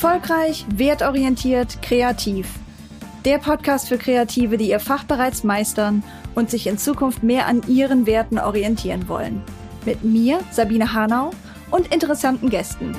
Erfolgreich, wertorientiert, kreativ. Der Podcast für Kreative, die ihr Fach bereits meistern und sich in Zukunft mehr an ihren Werten orientieren wollen. Mit mir, Sabine Hanau, und interessanten Gästen.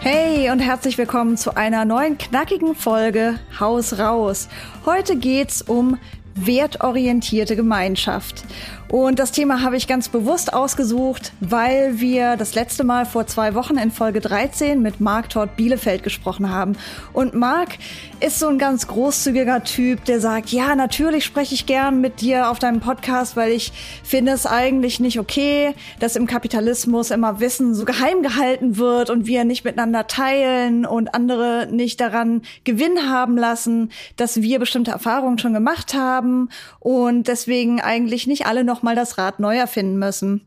Hey und herzlich willkommen zu einer neuen knackigen Folge Haus raus. Heute geht's um wertorientierte Gemeinschaft. Und das Thema habe ich ganz bewusst ausgesucht, weil wir das letzte Mal vor zwei Wochen in Folge 13 mit Marc Todd Bielefeld gesprochen haben. Und Marc ist so ein ganz großzügiger Typ, der sagt, ja, natürlich spreche ich gern mit dir auf deinem Podcast, weil ich finde es eigentlich nicht okay, dass im Kapitalismus immer Wissen so geheim gehalten wird und wir nicht miteinander teilen und andere nicht daran Gewinn haben lassen, dass wir bestimmte Erfahrungen schon gemacht haben und deswegen eigentlich nicht alle noch mal das Rad neu erfinden müssen.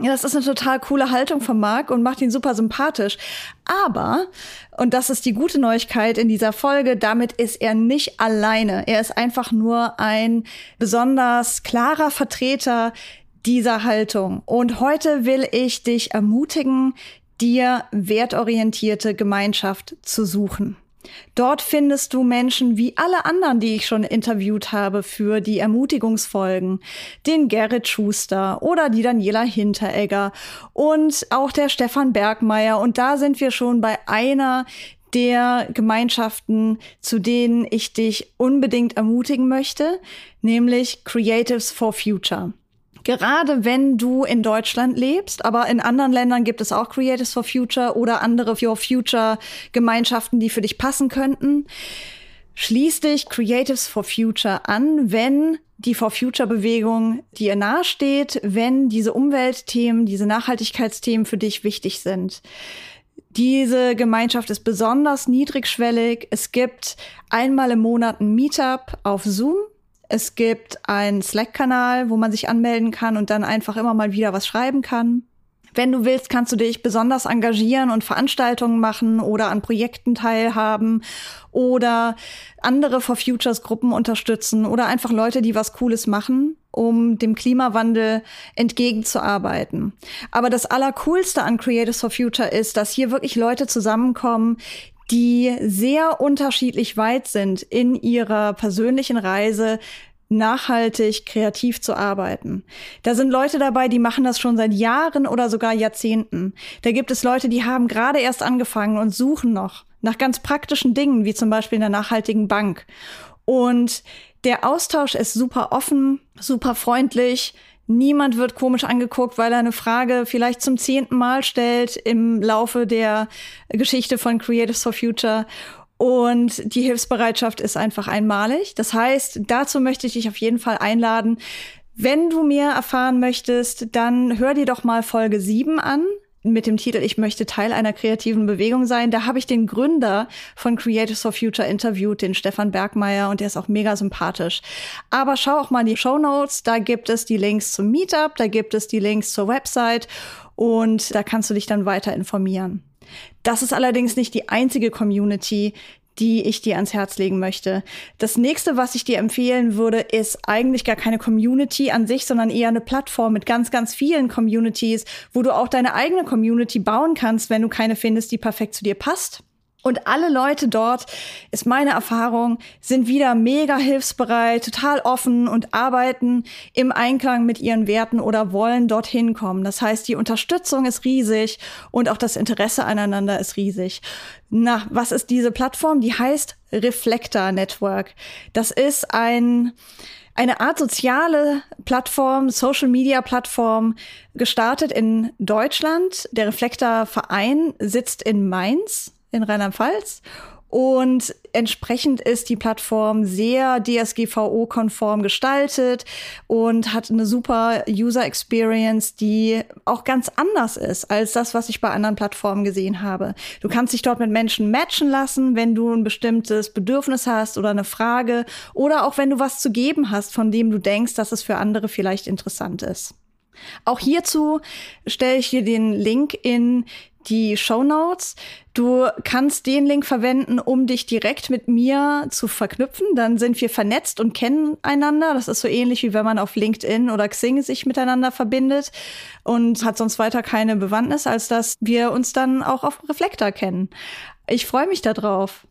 Ja, das ist eine total coole Haltung von Marc und macht ihn super sympathisch. Aber, und das ist die gute Neuigkeit in dieser Folge, damit ist er nicht alleine. Er ist einfach nur ein besonders klarer Vertreter dieser Haltung. Und heute will ich dich ermutigen, dir wertorientierte Gemeinschaft zu suchen. Dort findest du Menschen wie alle anderen, die ich schon interviewt habe für die Ermutigungsfolgen. Den Gerrit Schuster oder die Daniela Hinteregger und auch der Stefan Bergmeier. Und da sind wir schon bei einer der Gemeinschaften, zu denen ich dich unbedingt ermutigen möchte, nämlich Creatives for Future. Gerade wenn du in Deutschland lebst, aber in anderen Ländern gibt es auch Creators for Future oder andere For Future Gemeinschaften, die für dich passen könnten. Schließ dich Creatives for Future an, wenn die For Future Bewegung dir nahesteht, wenn diese Umweltthemen, diese Nachhaltigkeitsthemen für dich wichtig sind. Diese Gemeinschaft ist besonders niedrigschwellig. Es gibt einmal im Monat ein Meetup auf Zoom es gibt einen Slack-Kanal, wo man sich anmelden kann und dann einfach immer mal wieder was schreiben kann. Wenn du willst, kannst du dich besonders engagieren und Veranstaltungen machen oder an Projekten teilhaben oder andere For Futures Gruppen unterstützen oder einfach Leute, die was Cooles machen, um dem Klimawandel entgegenzuarbeiten. Aber das Allercoolste an Creators for Future ist, dass hier wirklich Leute zusammenkommen, die sehr unterschiedlich weit sind in ihrer persönlichen Reise nachhaltig kreativ zu arbeiten. Da sind Leute dabei, die machen das schon seit Jahren oder sogar Jahrzehnten. Da gibt es Leute, die haben gerade erst angefangen und suchen noch nach ganz praktischen Dingen, wie zum Beispiel in der nachhaltigen Bank. Und der Austausch ist super offen, super freundlich. Niemand wird komisch angeguckt, weil er eine Frage vielleicht zum zehnten Mal stellt im Laufe der Geschichte von Creatives for Future. Und die Hilfsbereitschaft ist einfach einmalig. Das heißt, dazu möchte ich dich auf jeden Fall einladen. Wenn du mehr erfahren möchtest, dann hör dir doch mal Folge 7 an mit dem Titel Ich möchte Teil einer kreativen Bewegung sein. Da habe ich den Gründer von Creators for Future interviewt, den Stefan Bergmeier, und der ist auch mega sympathisch. Aber schau auch mal in die Show Notes, da gibt es die Links zum Meetup, da gibt es die Links zur Website und da kannst du dich dann weiter informieren. Das ist allerdings nicht die einzige Community, die ich dir ans Herz legen möchte. Das nächste, was ich dir empfehlen würde, ist eigentlich gar keine Community an sich, sondern eher eine Plattform mit ganz, ganz vielen Communities, wo du auch deine eigene Community bauen kannst, wenn du keine findest, die perfekt zu dir passt. Und alle Leute dort, ist meine Erfahrung, sind wieder mega hilfsbereit, total offen und arbeiten im Einklang mit ihren Werten oder wollen dorthin kommen. Das heißt, die Unterstützung ist riesig und auch das Interesse aneinander ist riesig. Na, was ist diese Plattform? Die heißt Reflector Network. Das ist ein, eine Art soziale Plattform, Social Media Plattform, gestartet in Deutschland. Der Reflektor Verein sitzt in Mainz in Rheinland-Pfalz. Und entsprechend ist die Plattform sehr DSGVO-konform gestaltet und hat eine super User Experience, die auch ganz anders ist als das, was ich bei anderen Plattformen gesehen habe. Du kannst dich dort mit Menschen matchen lassen, wenn du ein bestimmtes Bedürfnis hast oder eine Frage oder auch wenn du was zu geben hast, von dem du denkst, dass es für andere vielleicht interessant ist. Auch hierzu stelle ich dir den Link in die Show Notes. Du kannst den Link verwenden, um dich direkt mit mir zu verknüpfen. Dann sind wir vernetzt und kennen einander. Das ist so ähnlich wie wenn man auf LinkedIn oder Xing sich miteinander verbindet und hat sonst weiter keine Bewandtnis, als dass wir uns dann auch auf Reflektor kennen. Ich freue mich darauf.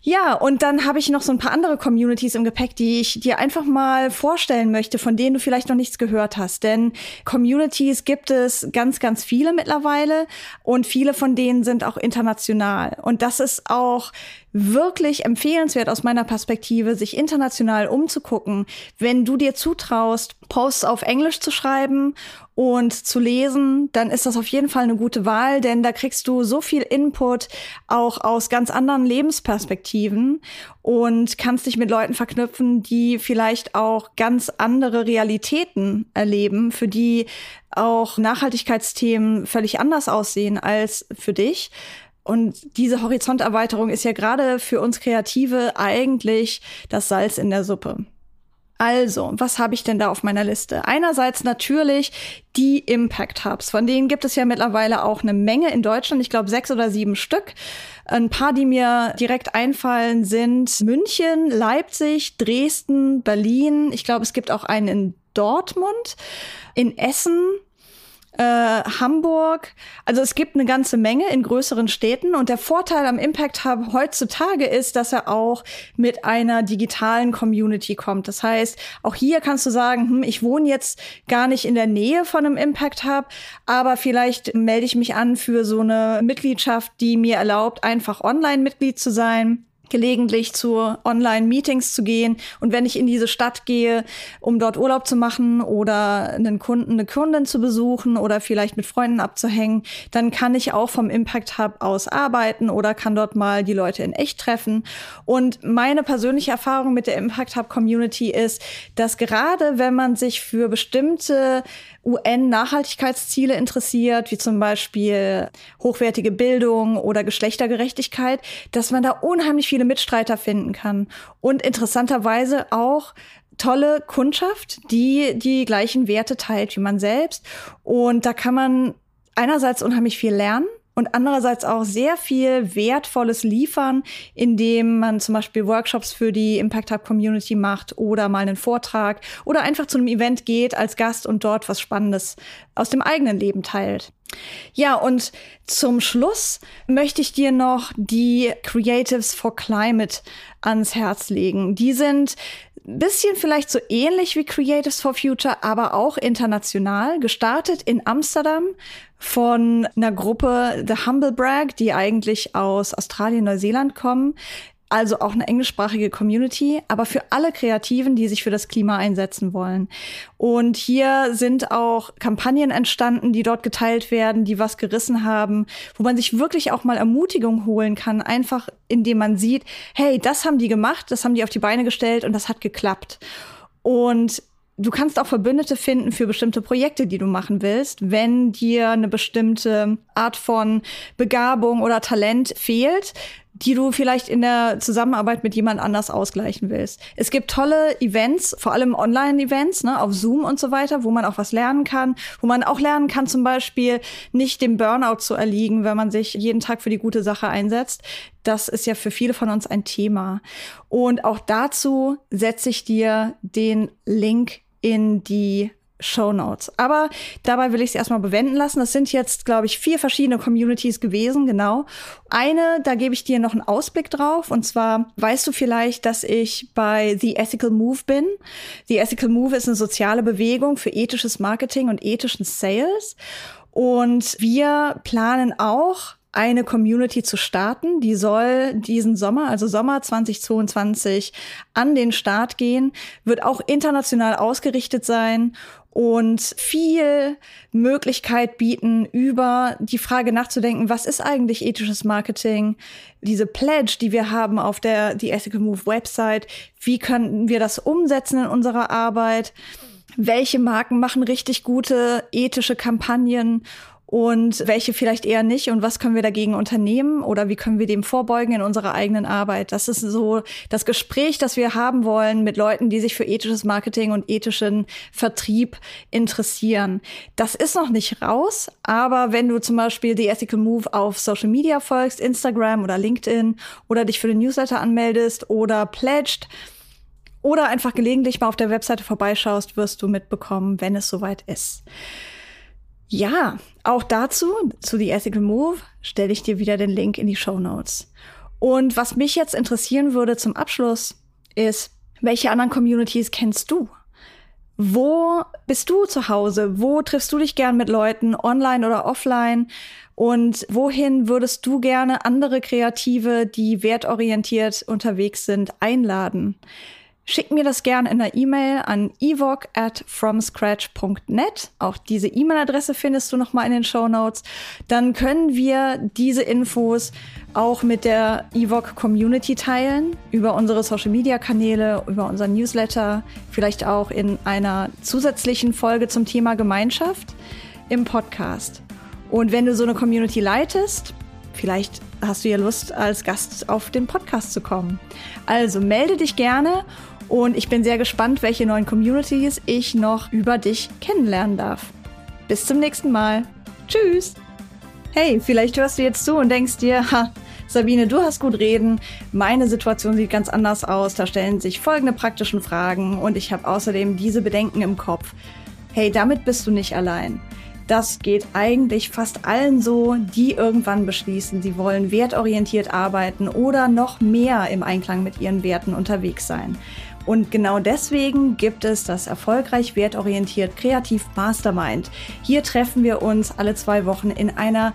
Ja, und dann habe ich noch so ein paar andere Communities im Gepäck, die ich dir einfach mal vorstellen möchte, von denen du vielleicht noch nichts gehört hast. Denn Communities gibt es ganz, ganz viele mittlerweile und viele von denen sind auch international. Und das ist auch wirklich empfehlenswert aus meiner Perspektive, sich international umzugucken, wenn du dir zutraust, Posts auf Englisch zu schreiben und zu lesen, dann ist das auf jeden Fall eine gute Wahl, denn da kriegst du so viel Input auch aus ganz anderen Lebensperspektiven und kannst dich mit Leuten verknüpfen, die vielleicht auch ganz andere Realitäten erleben, für die auch Nachhaltigkeitsthemen völlig anders aussehen als für dich. Und diese Horizonterweiterung ist ja gerade für uns Kreative eigentlich das Salz in der Suppe. Also, was habe ich denn da auf meiner Liste? Einerseits natürlich die Impact Hubs. Von denen gibt es ja mittlerweile auch eine Menge in Deutschland. Ich glaube sechs oder sieben Stück. Ein paar, die mir direkt einfallen, sind München, Leipzig, Dresden, Berlin. Ich glaube, es gibt auch einen in Dortmund, in Essen, äh, Hamburg. Also es gibt eine ganze Menge in größeren Städten und der Vorteil am Impact Hub heutzutage ist, dass er auch mit einer digitalen Community kommt. Das heißt, auch hier kannst du sagen, hm, ich wohne jetzt gar nicht in der Nähe von einem Impact Hub, aber vielleicht melde ich mich an für so eine Mitgliedschaft, die mir erlaubt, einfach Online-Mitglied zu sein gelegentlich zu Online-Meetings zu gehen. Und wenn ich in diese Stadt gehe, um dort Urlaub zu machen oder einen Kunden, eine Kundin zu besuchen oder vielleicht mit Freunden abzuhängen, dann kann ich auch vom Impact Hub aus arbeiten oder kann dort mal die Leute in echt treffen. Und meine persönliche Erfahrung mit der Impact Hub Community ist, dass gerade wenn man sich für bestimmte UN-Nachhaltigkeitsziele interessiert, wie zum Beispiel hochwertige Bildung oder Geschlechtergerechtigkeit, dass man da unheimlich viele Mitstreiter finden kann. Und interessanterweise auch tolle Kundschaft, die die gleichen Werte teilt wie man selbst. Und da kann man einerseits unheimlich viel lernen und andererseits auch sehr viel Wertvolles liefern, indem man zum Beispiel Workshops für die Impact Hub Community macht oder mal einen Vortrag oder einfach zu einem Event geht als Gast und dort was Spannendes aus dem eigenen Leben teilt. Ja, und zum Schluss möchte ich dir noch die Creatives for Climate ans Herz legen. Die sind bisschen vielleicht so ähnlich wie Creatives for Future, aber auch international, gestartet in Amsterdam von einer Gruppe The Humble Brag, die eigentlich aus Australien, Neuseeland kommen. Also auch eine englischsprachige Community, aber für alle Kreativen, die sich für das Klima einsetzen wollen. Und hier sind auch Kampagnen entstanden, die dort geteilt werden, die was gerissen haben, wo man sich wirklich auch mal Ermutigung holen kann, einfach indem man sieht, hey, das haben die gemacht, das haben die auf die Beine gestellt und das hat geklappt. Und du kannst auch Verbündete finden für bestimmte Projekte, die du machen willst, wenn dir eine bestimmte Art von Begabung oder Talent fehlt, die du vielleicht in der Zusammenarbeit mit jemand anders ausgleichen willst. Es gibt tolle Events, vor allem Online-Events, ne, auf Zoom und so weiter, wo man auch was lernen kann, wo man auch lernen kann, zum Beispiel nicht dem Burnout zu erliegen, wenn man sich jeden Tag für die gute Sache einsetzt. Das ist ja für viele von uns ein Thema. Und auch dazu setze ich dir den Link in die Show Notes. Aber dabei will ich es erstmal bewenden lassen. Das sind jetzt, glaube ich, vier verschiedene Communities gewesen, genau. Eine, da gebe ich dir noch einen Ausblick drauf. Und zwar weißt du vielleicht, dass ich bei The Ethical Move bin. The Ethical Move ist eine soziale Bewegung für ethisches Marketing und ethischen Sales. Und wir planen auch eine Community zu starten. Die soll diesen Sommer, also Sommer 2022, an den Start gehen, wird auch international ausgerichtet sein und viel Möglichkeit bieten, über die Frage nachzudenken, was ist eigentlich ethisches Marketing? Diese Pledge, die wir haben auf der The Ethical Move Website, wie können wir das umsetzen in unserer Arbeit? Welche Marken machen richtig gute ethische Kampagnen? Und welche vielleicht eher nicht und was können wir dagegen unternehmen oder wie können wir dem vorbeugen in unserer eigenen Arbeit. Das ist so das Gespräch, das wir haben wollen mit Leuten, die sich für ethisches Marketing und ethischen Vertrieb interessieren. Das ist noch nicht raus, aber wenn du zum Beispiel The Ethical Move auf Social Media folgst, Instagram oder LinkedIn oder dich für den Newsletter anmeldest oder pledged, oder einfach gelegentlich mal auf der Webseite vorbeischaust, wirst du mitbekommen, wenn es soweit ist. Ja, auch dazu, zu The Ethical Move, stelle ich dir wieder den Link in die Show Notes. Und was mich jetzt interessieren würde zum Abschluss ist, welche anderen Communities kennst du? Wo bist du zu Hause? Wo triffst du dich gern mit Leuten, online oder offline? Und wohin würdest du gerne andere Kreative, die wertorientiert unterwegs sind, einladen? Schick mir das gerne in der E-Mail an evoc at fromscratch.net. Auch diese E-Mail-Adresse findest du nochmal in den Show Notes. Dann können wir diese Infos auch mit der Evoc Community teilen, über unsere Social Media Kanäle, über unseren Newsletter, vielleicht auch in einer zusätzlichen Folge zum Thema Gemeinschaft im Podcast. Und wenn du so eine Community leitest, vielleicht hast du ja Lust, als Gast auf den Podcast zu kommen. Also melde dich gerne und ich bin sehr gespannt, welche neuen Communities ich noch über dich kennenlernen darf. Bis zum nächsten Mal. Tschüss. Hey, vielleicht hörst du jetzt zu und denkst dir, ha, Sabine, du hast gut reden. Meine Situation sieht ganz anders aus. Da stellen sich folgende praktischen Fragen und ich habe außerdem diese Bedenken im Kopf. Hey, damit bist du nicht allein. Das geht eigentlich fast allen so, die irgendwann beschließen, sie wollen wertorientiert arbeiten oder noch mehr im Einklang mit ihren Werten unterwegs sein. Und genau deswegen gibt es das erfolgreich wertorientiert Kreativ Mastermind. Hier treffen wir uns alle zwei Wochen in einer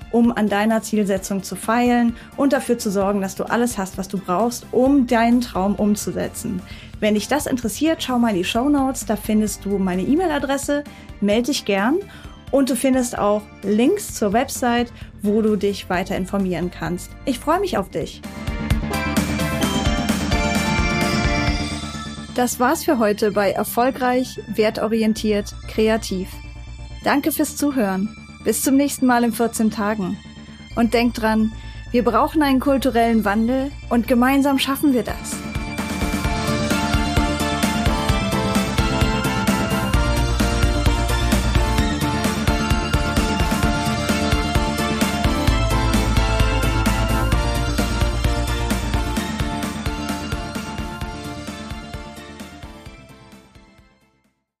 um an deiner Zielsetzung zu feilen und dafür zu sorgen, dass du alles hast, was du brauchst, um deinen Traum umzusetzen. Wenn dich das interessiert, schau mal in die Show Notes, da findest du meine E-Mail-Adresse, melde dich gern und du findest auch Links zur Website, wo du dich weiter informieren kannst. Ich freue mich auf dich. Das war's für heute bei Erfolgreich, Wertorientiert, Kreativ. Danke fürs Zuhören. Bis zum nächsten Mal in 14 Tagen. Und denkt dran, wir brauchen einen kulturellen Wandel und gemeinsam schaffen wir das.